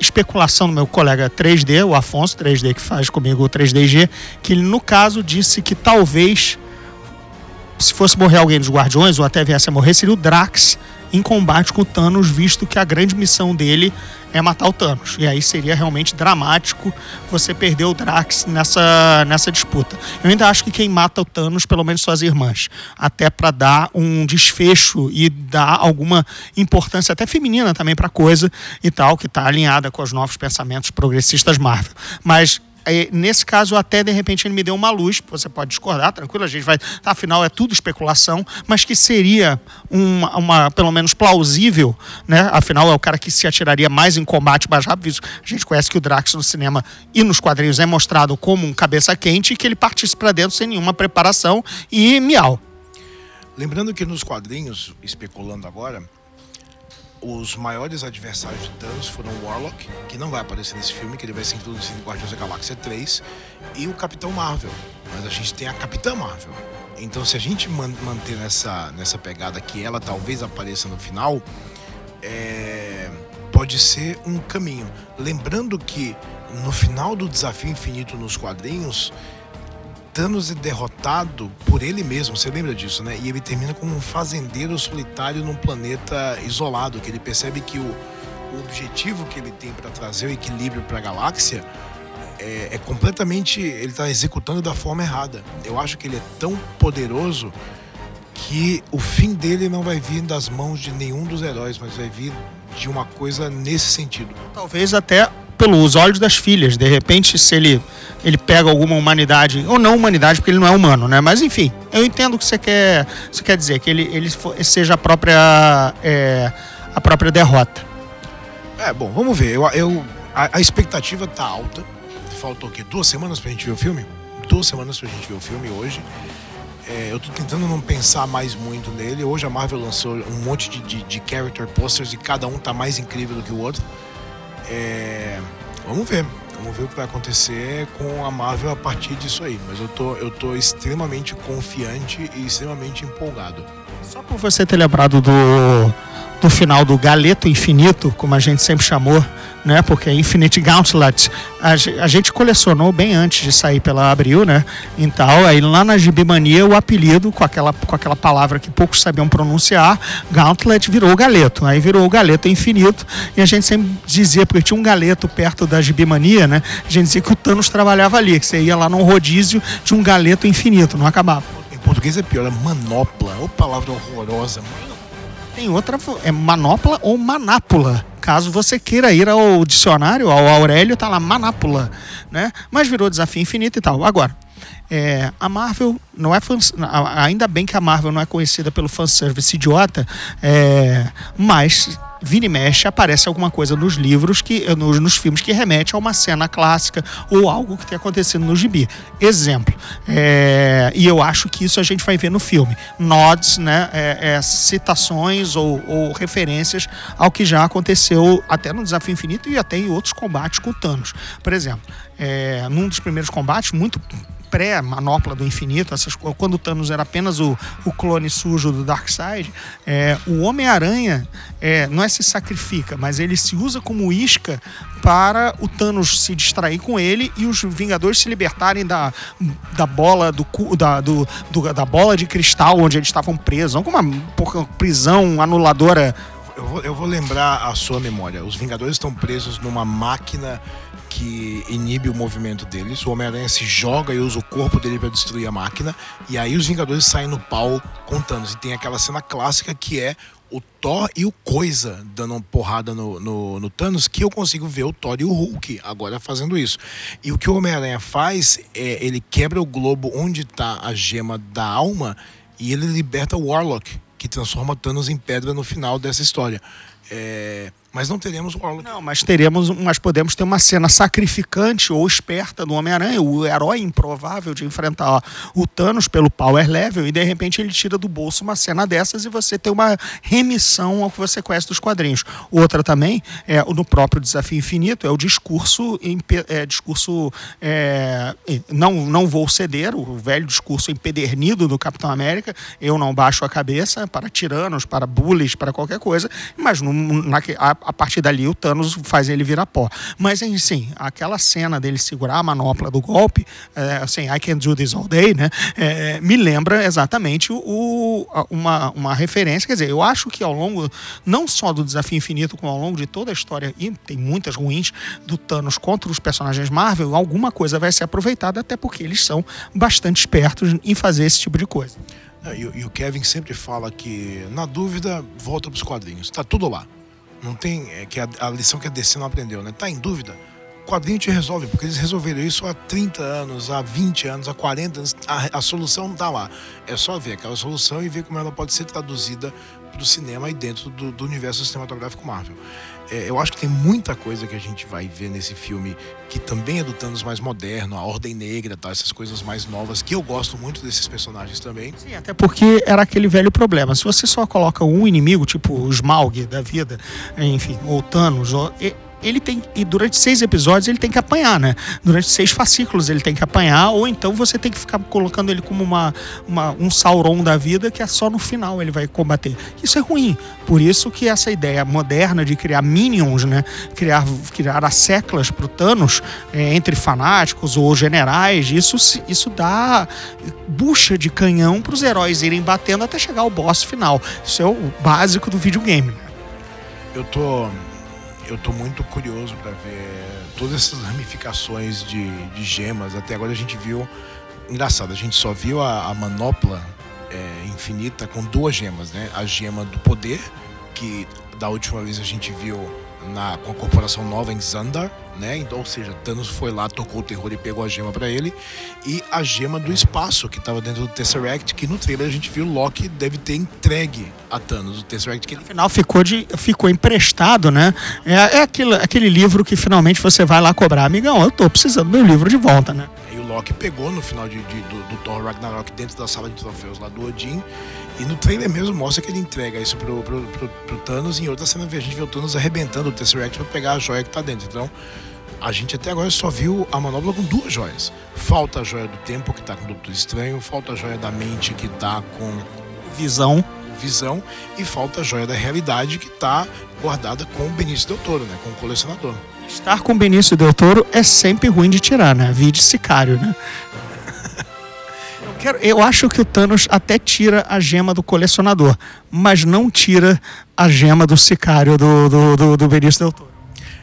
[SPEAKER 4] especulação do meu colega 3D, o Afonso 3D que faz comigo o 3DG, que ele no caso disse que talvez se fosse morrer alguém dos Guardiões ou até viesse a morrer, seria o Drax em combate com o Thanos, visto que a grande missão dele é matar o Thanos. E aí seria realmente dramático você perder o Drax nessa, nessa disputa. Eu ainda acho que quem mata o Thanos, pelo menos suas irmãs, até para dar um desfecho e dar alguma importância até feminina também para coisa e tal, que está alinhada com os novos pensamentos progressistas Marvel. Mas nesse caso, até de repente ele me deu uma luz, você pode discordar, tranquilo, a gente vai. Afinal, é tudo especulação, mas que seria uma, uma, pelo menos plausível, né? Afinal, é o cara que se atiraria mais em combate mais rápido. A gente conhece que o Drax no cinema e nos quadrinhos é mostrado como um cabeça quente e que ele partisse para dentro sem nenhuma preparação e miau.
[SPEAKER 5] Lembrando que nos quadrinhos, especulando agora, os maiores adversários de Thanos foram o Warlock, que não vai aparecer nesse filme, que ele vai ser introduzido em Guardiões da Galáxia 3, e o Capitão Marvel. Mas a gente tem a Capitã Marvel. Então, se a gente man- manter nessa, nessa pegada que ela talvez apareça no final, é, pode ser um caminho. Lembrando que no final do Desafio Infinito nos quadrinhos, Thanos é derrotado por ele mesmo, você lembra disso, né? E ele termina como um fazendeiro solitário num planeta isolado, que ele percebe que o, o objetivo que ele tem para trazer o equilíbrio para a galáxia é, é completamente. Ele está executando da forma errada. Eu acho que ele é tão poderoso que o fim dele não vai vir das mãos de nenhum dos heróis, mas vai vir de uma coisa nesse sentido.
[SPEAKER 4] Talvez até pelos olhos das filhas. De repente, se ele, ele pega alguma humanidade, ou não humanidade, porque ele não é humano, né? Mas enfim, eu entendo o que você quer, você quer dizer, que ele, ele seja a própria, é, a própria derrota.
[SPEAKER 5] É, bom, vamos ver. Eu, eu- a, a expectativa tá alta. Faltou o quê? Duas semanas pra gente ver o filme? Duas semanas pra gente ver o filme hoje. É, eu tô tentando não pensar mais muito nele. Hoje a Marvel lançou um monte de, de, de character posters e cada um tá mais incrível do que o outro. É, vamos ver. Vamos ver o que vai acontecer com a Marvel a partir disso aí. Mas eu tô, eu tô extremamente confiante e extremamente empolgado.
[SPEAKER 4] Só por você ter lembrado do, do final do Galeto Infinito, como a gente sempre chamou, né? Porque é Infinite Gauntlet, a, a gente colecionou bem antes de sair pela Abril, né? Então, aí lá na Gibimania, o apelido, com aquela, com aquela palavra que poucos sabiam pronunciar, Gauntlet virou o Galeto. Aí virou o Galeto Infinito, e a gente sempre dizia, porque tinha um Galeto perto da Gibimania, né? A gente dizia que o Thanos trabalhava ali, que você ia lá num rodízio de um Galeto Infinito, não acabava.
[SPEAKER 5] Em português é pior, é manopla. Ô palavra horrorosa.
[SPEAKER 4] Tem outra, é manopla ou manápula. Caso você queira ir ao dicionário, ao Aurélio, tá lá manápula, né? Mas virou desafio infinito e tal. Agora, é, a Marvel não é fans, ainda bem que a Marvel não é conhecida pelo fanservice idiota, é, mas vira e mexe aparece alguma coisa nos livros que nos, nos filmes que remete a uma cena clássica ou algo que tenha acontecido no gibi. Exemplo, é, e eu acho que isso a gente vai ver no filme. Nods, né, é, é, citações ou, ou referências ao que já aconteceu até no Desafio Infinito e até em outros combates com Thanos. Por exemplo, é, num dos primeiros combates, muito pré-manopla do infinito, essas, quando o Thanos era apenas o, o clone sujo do Darkseid, é, o Homem-Aranha é, não é se sacrifica, mas ele se usa como isca para o Thanos se distrair com ele e os Vingadores se libertarem da, da bola do, da, do, do- da bola de cristal onde eles estavam presos, não como uma porra, prisão anuladora
[SPEAKER 5] Eu vou, eu vou lembrar a sua memória. Os Vingadores estão presos numa máquina que inibe o movimento deles. O Homem-Aranha se joga e usa o corpo dele para destruir a máquina. E aí os Vingadores saem no pau com Thanos. E tem aquela cena clássica que é o Thor e o Coisa dando uma porrada no, no, no, Thanos, que eu consigo ver o Thor e o Hulk agora fazendo isso. E o que o Homem-Aranha faz é ele quebra o globo onde está a gema da alma e ele liberta o Warlock, que transforma Thanos em pedra no final dessa história. É, mas não teremos o Warlock.
[SPEAKER 4] Não, mas teremos, mas podemos ter uma cena sacrificante ou esperta do Homem-Aranha, o herói improvável de enfrentar o Thanos pelo power level e de repente ele tira do bolso uma cena dessas e você tem uma remissão ao que você conhece dos quadrinhos. Outra também é no próprio Desafio Infinito é o discurso é, discurso é, não não vou ceder o velho discurso empedernido do Capitão América. Eu não baixo a cabeça para tiranos, para bullies, para qualquer coisa, mas no, na, a, a partir dali o Thanos faz ele virar pó. Mas, sim, aquela cena dele segurar a manopla do golpe, é, assim, I can do this all day, né? É, me lembra exatamente o, uma, uma referência. Quer dizer, eu acho que ao longo, não só do Desafio Infinito, como ao longo de toda a história, e tem muitas ruins, do Thanos contra os personagens Marvel, alguma coisa vai ser aproveitada, até porque eles são bastante espertos em fazer esse tipo de coisa.
[SPEAKER 5] E, e o Kevin sempre fala que, na dúvida, volta para os quadrinhos. Tá tudo lá. Não tem. É, que a, a, lição que a DC não aprendeu, né? Tá em dúvida? Quadrinho te resolve, porque eles resolveram isso há 30 anos, há 20 anos, há 40 anos. A, a solução tá lá. É só ver aquela solução e ver como ela pode ser traduzida para o cinema e dentro do, do universo cinematográfico Marvel. É, eu acho que tem muita coisa que a gente vai ver nesse filme que também é do Thanos mais moderno, a Ordem Negra, tá? essas coisas mais novas, que eu gosto muito desses personagens também.
[SPEAKER 4] Sim, até porque era aquele velho problema. Se você só coloca um inimigo, tipo o Smaug da vida, enfim, ou Thanos, ou, ele tem e durante seis episódios ele tem que apanhar, né? Durante seis fascículos ele tem que apanhar, ou então você tem que ficar colocando ele como uma, uma, um Sauron da vida que é só no final ele vai combater. Isso é ruim. Por isso que essa ideia moderna de criar minions, né? Criar, criar as seclas pro Thanos é, entre fanáticos ou generais, isso, isso dá bucha de canhão para os heróis irem batendo até chegar ao boss final. Isso é o básico do videogame.
[SPEAKER 5] Eu tô eu tô muito curioso para ver todas essas ramificações de, de gemas. Até agora a gente viu. Engraçado, a gente só viu a, a manopla é, infinita com duas gemas, né? A gema do poder, que da última vez a gente viu na, com a corporação nova em Xandar, né? Então, ou seja, Thanos foi lá, tocou o terror e pegou a gema para ele. E a gema do espaço, que estava dentro do Tesseract, que no trailer a gente viu Loki deve ter entregue a Thanos, o Tesseract que ele...
[SPEAKER 4] Afinal, ficou, de, ficou emprestado, né? É, é aquele, aquele livro que finalmente você vai lá cobrar. Amigão, eu tô precisando do meu livro de volta, né?
[SPEAKER 5] E o Loki pegou no final de, de do, do Thor Ragnarok dentro da sala de troféus lá do Odin e no trailer mesmo mostra que ele entrega isso pro, pro, pro, pro Thanos. E em outra cena a gente vê o Thanos arrebentando o Tesseract pra pegar a joia que tá dentro. Então, a gente até agora só viu a manobra com duas joias. Falta a joia do tempo, que tá com o Doutor Estranho. Falta a joia da mente, que tá com
[SPEAKER 4] visão.
[SPEAKER 5] Visão. E falta a joia da realidade, que tá guardada com o Benício Del Toro, né? Com o colecionador.
[SPEAKER 4] Estar com o Benício Del Toro é sempre ruim de tirar, né? Vide Sicário, né? Quero, eu acho que o Thanos até tira a gema do colecionador, mas não tira a gema do sicário do, do, do, do Benício Del Toro.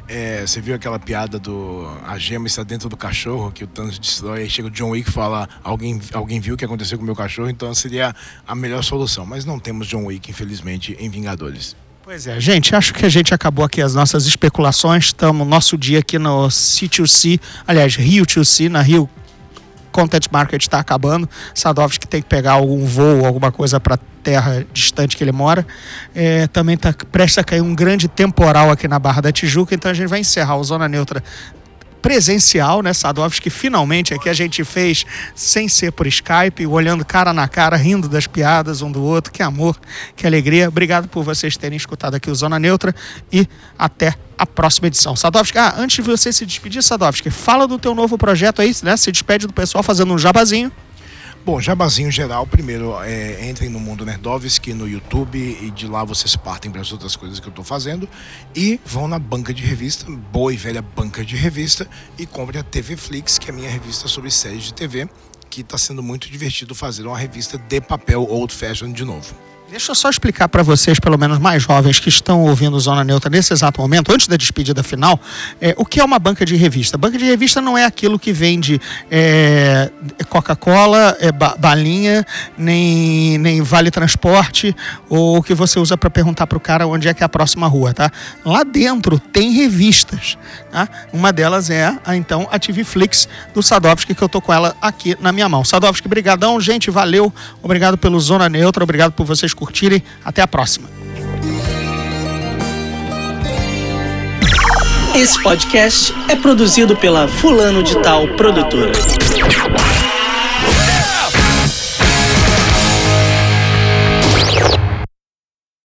[SPEAKER 5] É, você viu aquela piada do a gema está dentro do cachorro que o Thanos destrói, aí chega o John Wick e fala alguém, alguém viu o que aconteceu com o meu cachorro, então seria a melhor solução. Mas não temos John Wick, infelizmente, em Vingadores.
[SPEAKER 4] Pois é, gente, acho que a gente acabou aqui as nossas especulações. Estamos nosso dia aqui no C2C, aliás, Rio 2C, na Rio content market está acabando. Sadovski tem que pegar algum voo, alguma coisa para terra distante que ele mora. É, também está prestes a cair um grande temporal aqui na Barra da Tijuca, então a gente vai encerrar o Zona Neutra presencial, né, Sadovski, finalmente aqui a gente fez sem ser por Skype, olhando cara na cara, rindo das piadas um do outro. Que amor, que alegria. Obrigado por vocês terem escutado aqui o Zona Neutra e até a próxima edição. Sadovski, ah, antes de você se despedir, Sadovski, fala do teu novo projeto aí, né? Se despede do pessoal fazendo um jabazinho.
[SPEAKER 5] Bom, jabazinho geral, primeiro é, entrem no Mundo Nerdovski no YouTube e de lá vocês partem para as outras coisas que eu estou fazendo e vão na banca de revista, boa e velha banca de revista e comprem a TV Flix, que é a minha revista sobre séries de TV, que está sendo muito divertido fazer uma revista de papel old fashion de novo.
[SPEAKER 4] Deixa eu só explicar para vocês, pelo menos mais jovens que estão ouvindo Zona Neutra nesse exato momento, antes da despedida final, é, o que é uma banca de revista. Banca de revista não é aquilo que vende é, Coca-Cola, é, ba balinha, nem, nem vale transporte, ou que você usa para perguntar para o cara onde é que é a próxima rua, tá? Lá dentro tem revistas, tá? Uma delas é a então a TV Flix do Sadovski, que eu tô com ela aqui na minha mão. Sadovski, brigadão, gente, valeu. Obrigado pelo Zona Neutra, obrigado por vocês curtirem. Até a próxima.
[SPEAKER 1] Esse podcast é produzido pela Fulano de Tal Produtora.